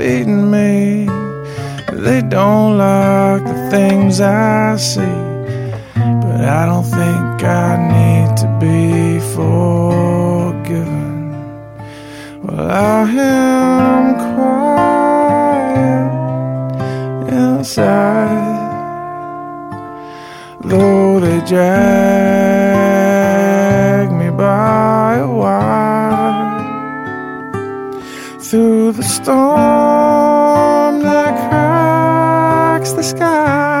Feeding me. They don't like the things I see. But I don't think I need to be forgiven. Well, I am quiet inside, though they drag through the storm that cracks the sky.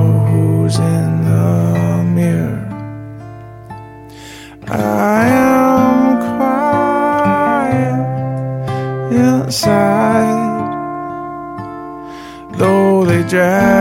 outside, though they drag.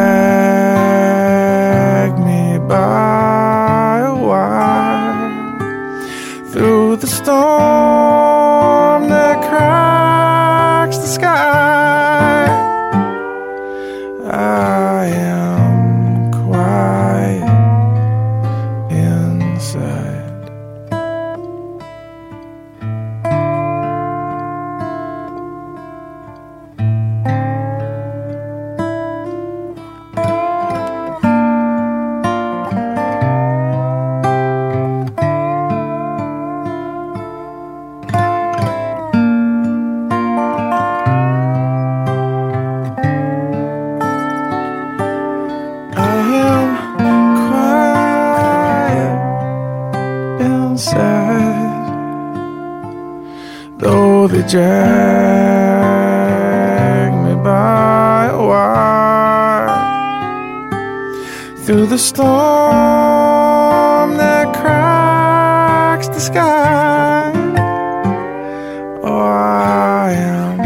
I am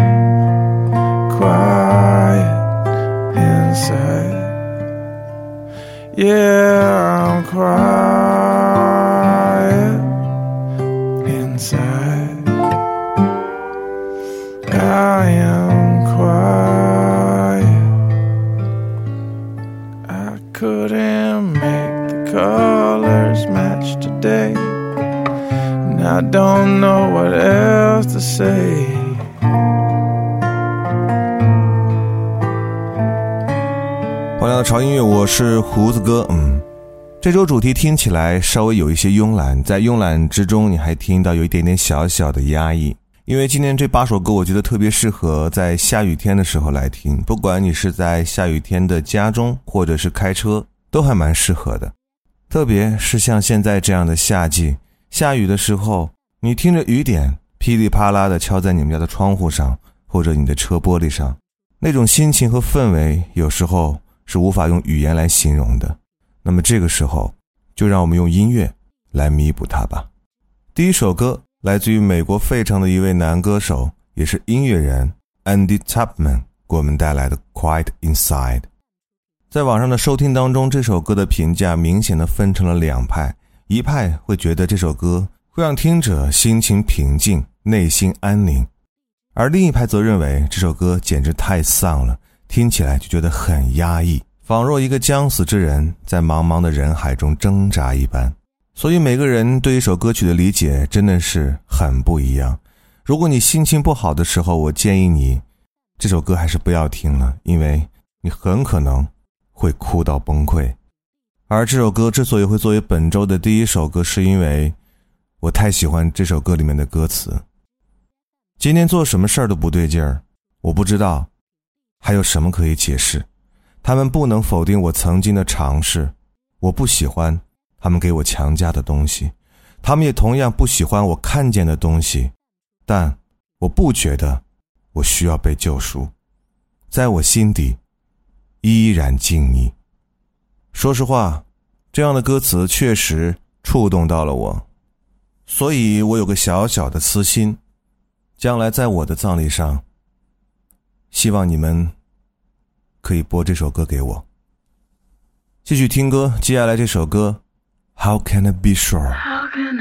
quiet inside. Yeah, I'm quiet inside. I am quiet. I couldn't make the colors match today. And I don't know what else say. 欢迎来到潮音乐，我是胡子哥。嗯，这周主题听起来稍微有一些慵懒，在慵懒之中，你还听到有一点点小小的压抑。因为今天这八首歌，我觉得特别适合在下雨天的时候来听，不管你是在下雨天的家中，或者是开车，都还蛮适合的。特别是像现在这样的夏季，下雨的时候，你听着雨点噼里啪啦的敲在你们家的窗户上，或者你的车玻璃上，那种心情和氛围，有时候是无法用语言来形容的。那么这个时候，就让我们用音乐来弥补它吧。第一首歌来自于美国费城的一位男歌手，也是音乐人 Andy Tapman 给我们带来的《Quiet Inside》。在网上的收听当中，这首歌的评价明显的分成了两派，一派会觉得这首歌会让听者心情平静、内心安宁，而另一派则认为这首歌简直太丧了，听起来就觉得很压抑，仿若一个将死之人在茫茫的人海中挣扎一般。所以每个人对一首歌曲的理解真的是很不一样。如果你心情不好的时候，我建议你这首歌还是不要听了，因为你很可能。会哭到崩溃，而这首歌之所以会作为本周的第一首歌，是因为我太喜欢这首歌里面的歌词。今天做什么事儿都不对劲儿，我不知道还有什么可以解释。他们不能否定我曾经的尝试，我不喜欢他们给我强加的东西，他们也同样不喜欢我看见的东西，但我不觉得我需要被救赎，在我心底。依然敬你。说实话，这样的歌词确实触动到了我，所以我有个小小的私心，将来在我的葬礼上，希望你们可以播这首歌给我。继续听歌，接下来这首歌，How can I be sure？有人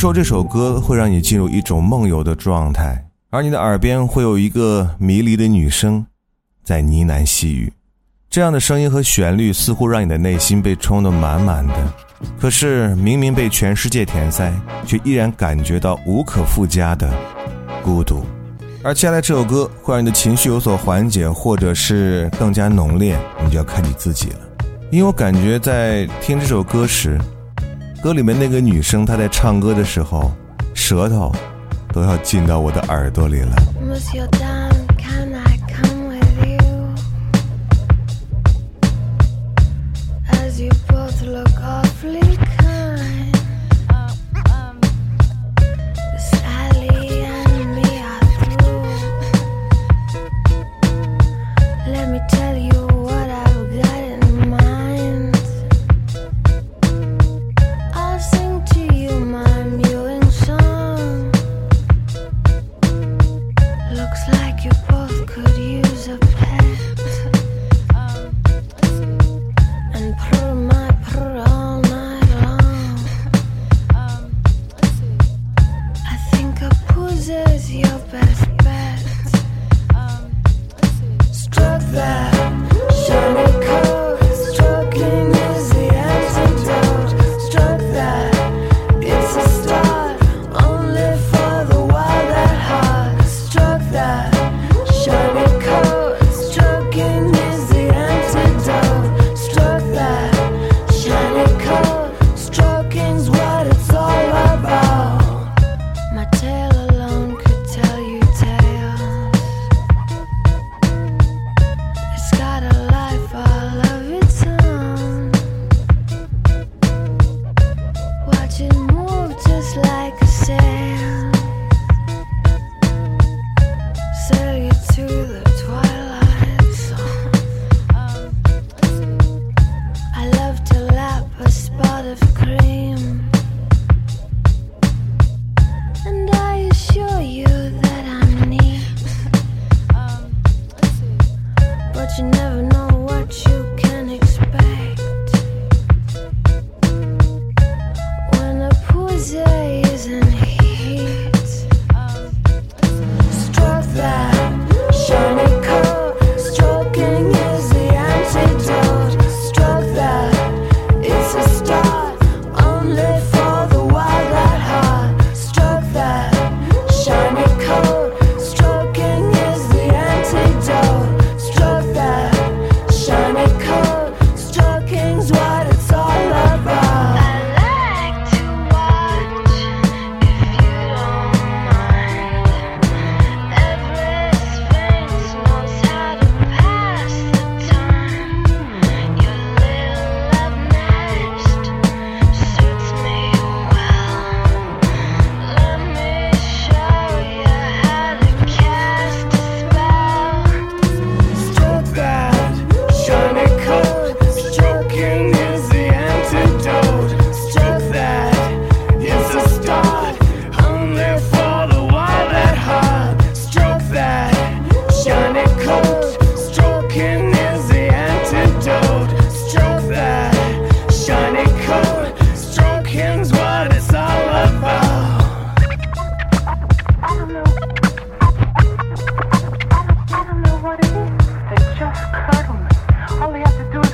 说这首歌会让你进入一种梦游的状态，而你的耳边会有一个迷离的女声在呢喃细语，这样的声音和旋律似乎让你的内心被充得满满的。可是明明被全世界填塞，却依然感觉到无可复加的孤独。而接下来这首歌会让你的情绪有所缓解，或者是更加浓烈，你就要看你自己了。因为我感觉在听这首歌时，歌里面那个女生她在唱歌的时候，舌头都要进到我的耳朵里了。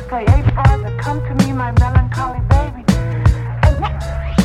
say, hey, Father, come to me, my melancholy baby. And what?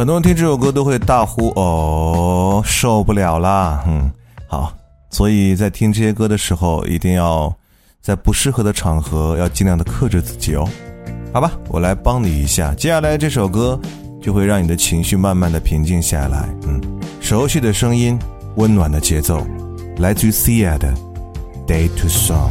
很多人听这首歌都会大呼哦，受不了啦！嗯，好，所以在听这些歌的时候，一定要在不适合的场合要尽量的克制自己哦。好吧，我来帮你一下，接下来这首歌就会让你的情绪慢慢的平静下来。嗯，熟悉的声音，温暖的节奏，来自于 Sia 的《Day to Song》。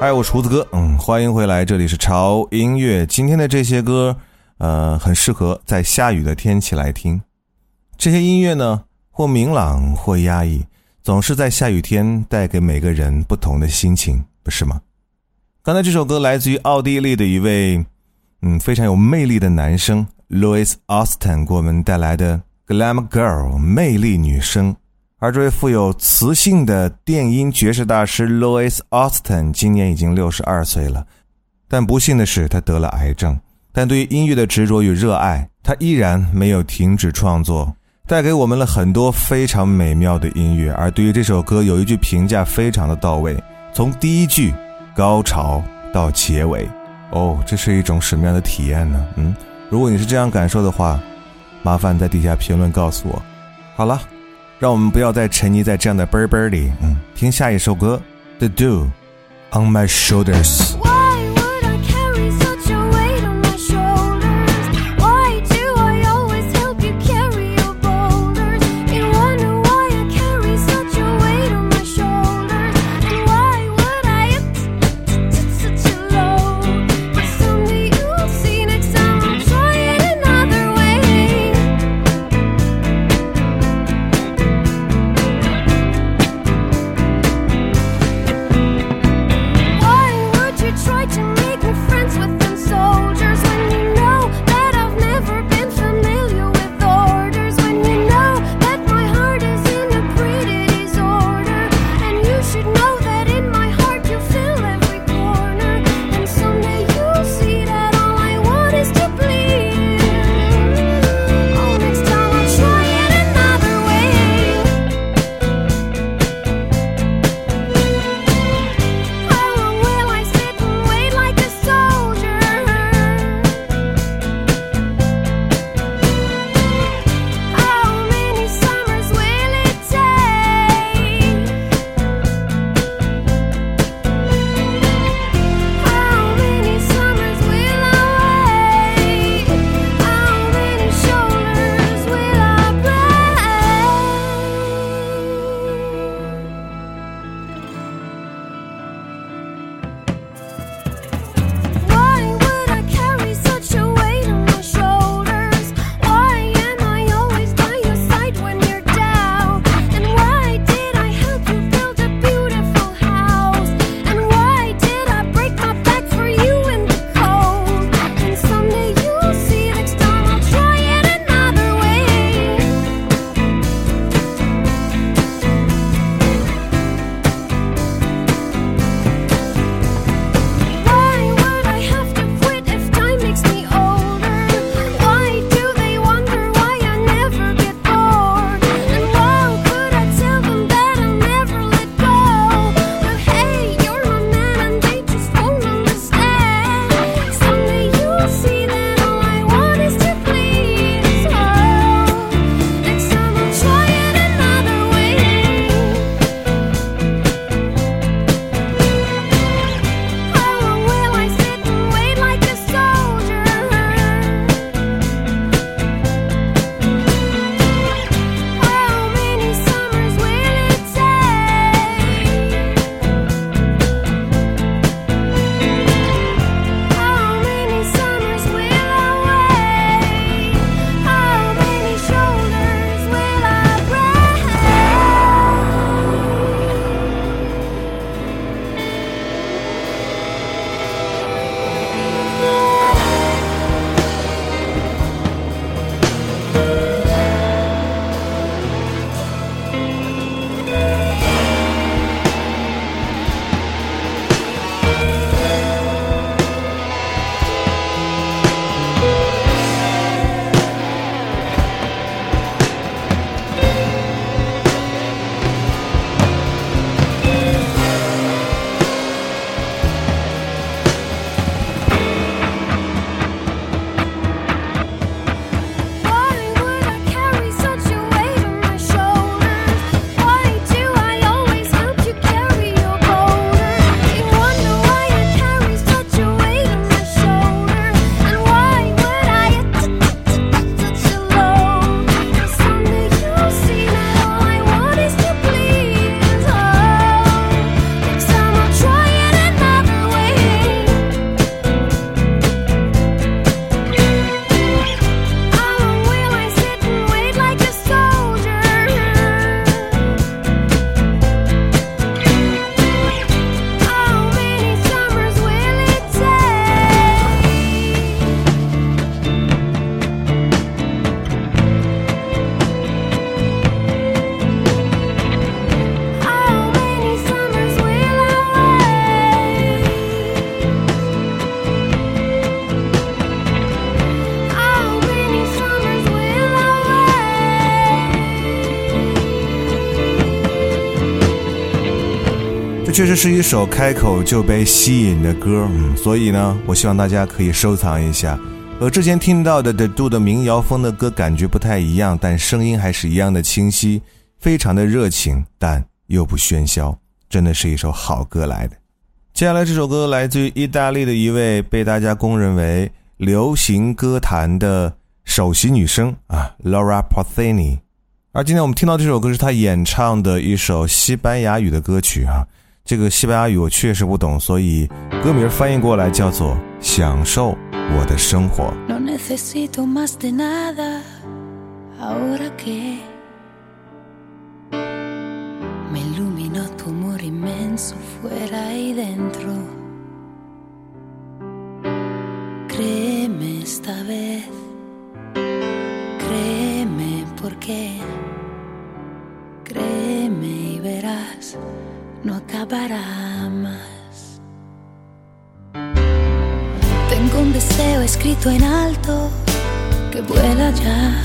嗨，我是胡子哥，嗯，欢迎回来，这里是潮音乐。今天的这些歌，呃，很适合在下雨的天气来听。这些音乐呢，或明朗，或压抑，总是在下雨天带给每个人不同的心情，不是吗？刚才这首歌来自于奥地利的一位，嗯，非常有魅力的男生 Louis Austin 给我们带来的《Glam Girl》魅力女生。而这位富有磁性的电音爵士大师 Louis Austin 今年已经六十二岁了，但不幸的是他得了癌症。但对于音乐的执着与热爱，他依然没有停止创作，带给我们了很多非常美妙的音乐。而对于这首歌，有一句评价非常的到位：从第一句高潮到结尾，哦，这是一种什么样的体验呢？嗯，如果你是这样感受的话，麻烦在底下评论告诉我。好了。让我们不要再沉溺在这样的啵啵里，嗯，听下一首歌，The Do on My Shoulders。确实是一首开口就被吸引的歌，嗯，所以呢，我希望大家可以收藏一下。和之前听到的 The Do 的民谣风的歌感觉不太一样，但声音还是一样的清晰，非常的热情，但又不喧嚣，真的是一首好歌来的。接下来这首歌来自于意大利的一位被大家公认为流行歌坛的首席女声啊，Laura Pausini。而今天我们听到这首歌是她演唱的一首西班牙语的歌曲啊，这个西班牙语我确实不懂，所以歌名翻译过来叫做《享受我的生活》。Porque créeme y verás. No acabará más. Tengo un deseo escrito en alto que vuela ya.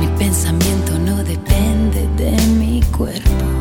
Mi pensamiento no depende de mi cuerpo.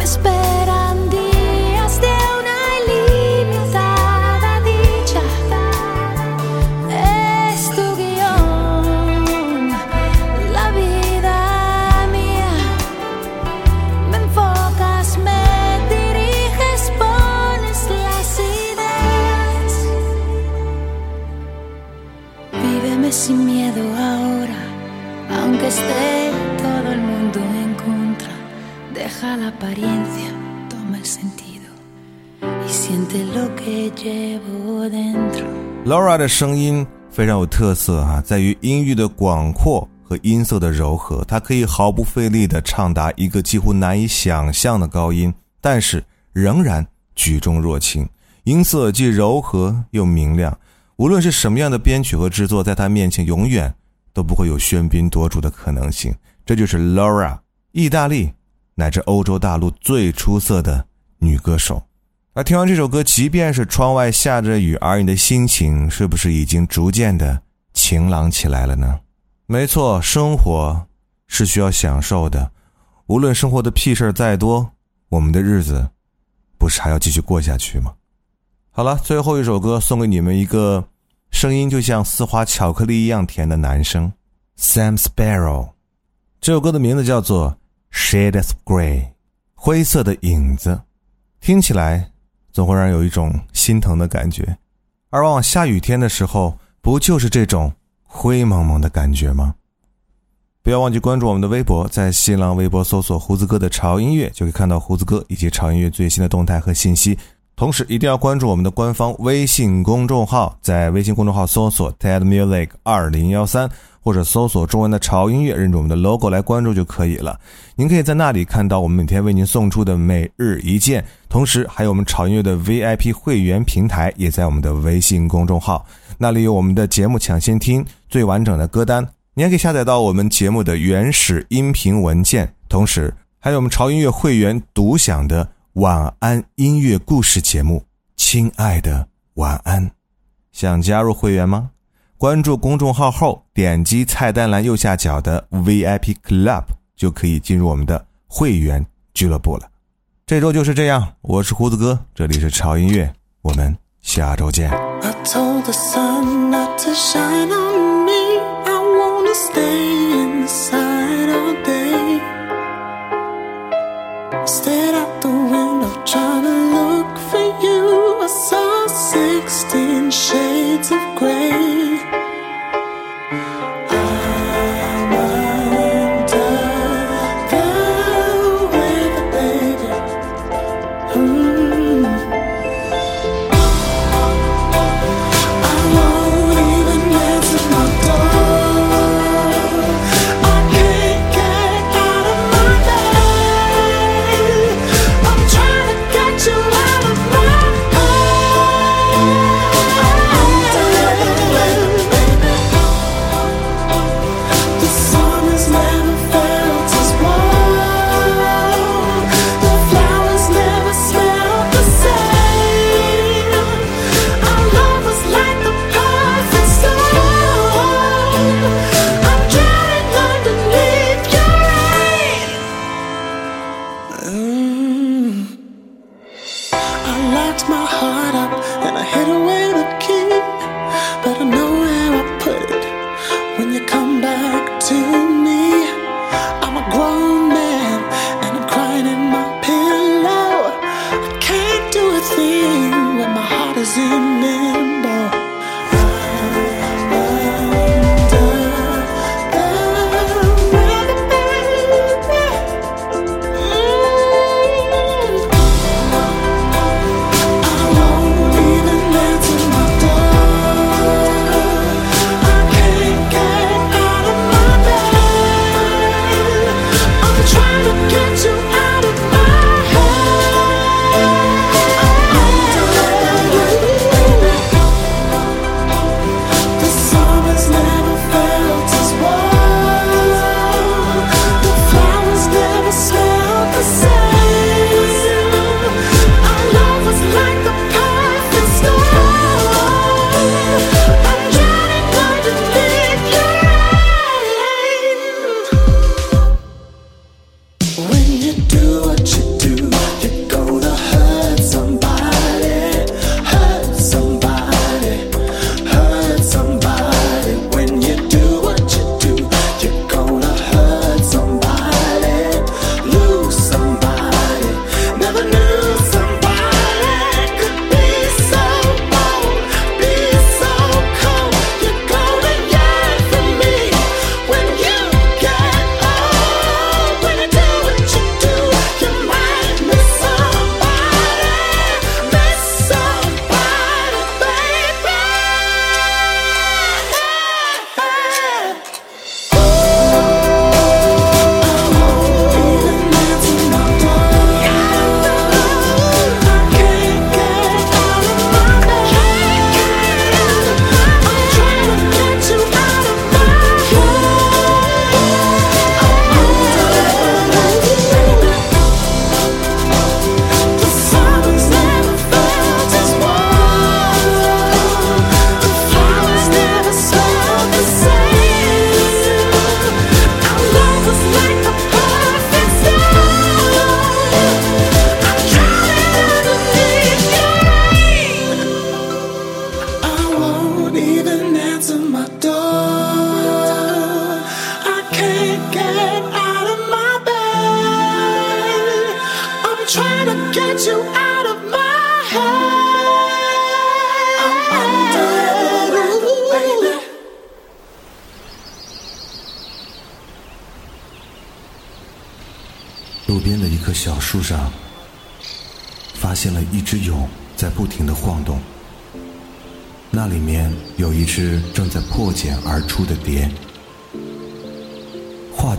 me. Apariencia, toma sentido. Laura 的声音非常有特色哈、在于音域的广阔和音色的柔和，她可以毫不费力地唱达一个几乎难以想象的高音，但是仍然举重若轻，音色既柔和又明亮。无论是什么样的编曲和制作，在她面前永远都不会有喧宾夺主的可能性。这就是 Laura，意大利乃至欧洲大陆最出色的女歌手。而听完这首歌，即便是窗外下着雨，而你的心情是不是已经逐渐的晴朗起来了呢？没错，生活是需要享受的，无论生活的屁事儿再多，我们的日子不是还要继续过下去吗？好了，最后一首歌送给你们一个声音就像丝滑巧克力一样甜的男生，Sam Sparrow。这首歌的名字叫做《Shades of Grey》，灰色的影子，听起来总会让人有一种心疼的感觉。而往往下雨天的时候，不就是这种灰蒙蒙的感觉吗？不要忘记关注我们的微博，在新浪微博搜索“胡子哥的潮音乐”，就可以看到胡子哥以及潮音乐最新的动态和信息。同时，一定要关注我们的官方微信公众号，在微信公众号搜索 “TED Music 二零幺三”或者搜索中文的潮音乐，认准我们的 logo 来关注就可以了。您可以在那里看到我们每天为您送出的每日一件，同时还有我们潮音乐的 VIP 会员平台也在我们的微信公众号，那里有我们的节目抢先听、最完整的歌单，你还可以下载到我们节目的原始音频文件，同时还有我们潮音乐会员独享的。晚安音乐故事节目，亲爱的晚安，想加入会员吗？关注公众号后，点击菜单栏右下角的 VIP Club，就可以进入我们的会员俱乐部了。这周就是这样，我是胡子哥，这里是潮音乐，我们下周见。Stay.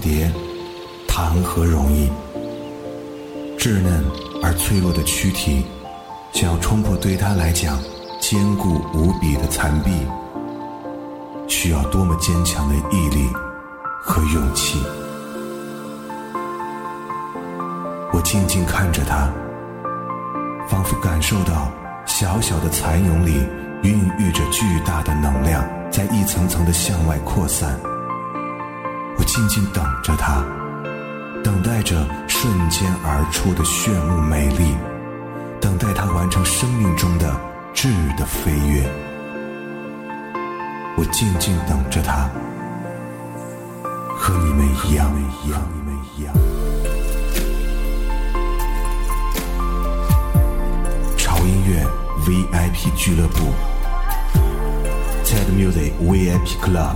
蝶，谈何容易？稚嫩而脆弱的躯体，想要冲破对他来讲坚固无比的残壁，需要多么坚强的毅力和勇气！我静静看着他，仿佛感受到小小的蚕蛹里孕育着巨大的能量，在一层层的向外扩散。我静静等着他，等待着瞬间而出的炫目美丽，等待他完成生命中的质的飞跃。我静静等着他，和你们一样，一样，你们一样。潮音乐 VIP 俱乐部，TED Music VIP Club，